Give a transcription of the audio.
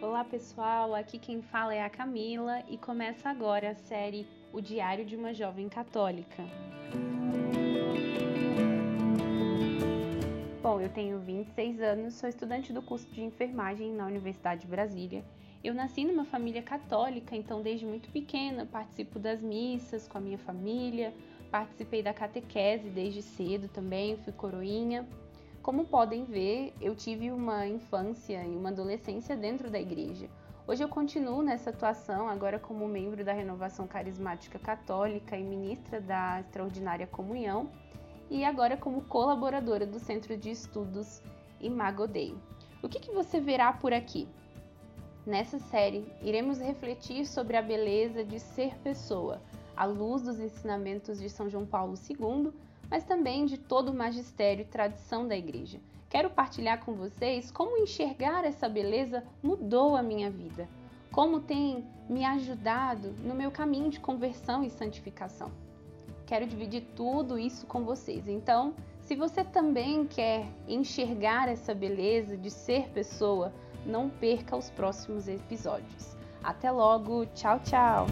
Olá pessoal, aqui quem fala é a Camila e começa agora a série O Diário de uma Jovem Católica. Bom, eu tenho 26 anos, sou estudante do curso de enfermagem na Universidade de Brasília. Eu nasci numa família católica, então desde muito pequena participo das missas com a minha família, participei da catequese desde cedo também, fui coroinha. Como podem ver, eu tive uma infância e uma adolescência dentro da igreja. Hoje eu continuo nessa atuação, agora como membro da Renovação Carismática Católica e ministra da Extraordinária Comunhão, e agora como colaboradora do Centro de Estudos Imagodei. O que, que você verá por aqui? Nessa série, iremos refletir sobre a beleza de ser pessoa, à luz dos ensinamentos de São João Paulo II, mas também de todo o magistério e tradição da Igreja. Quero partilhar com vocês como enxergar essa beleza mudou a minha vida, como tem me ajudado no meu caminho de conversão e santificação. Quero dividir tudo isso com vocês. Então, se você também quer enxergar essa beleza de ser pessoa, não perca os próximos episódios. Até logo, tchau, tchau!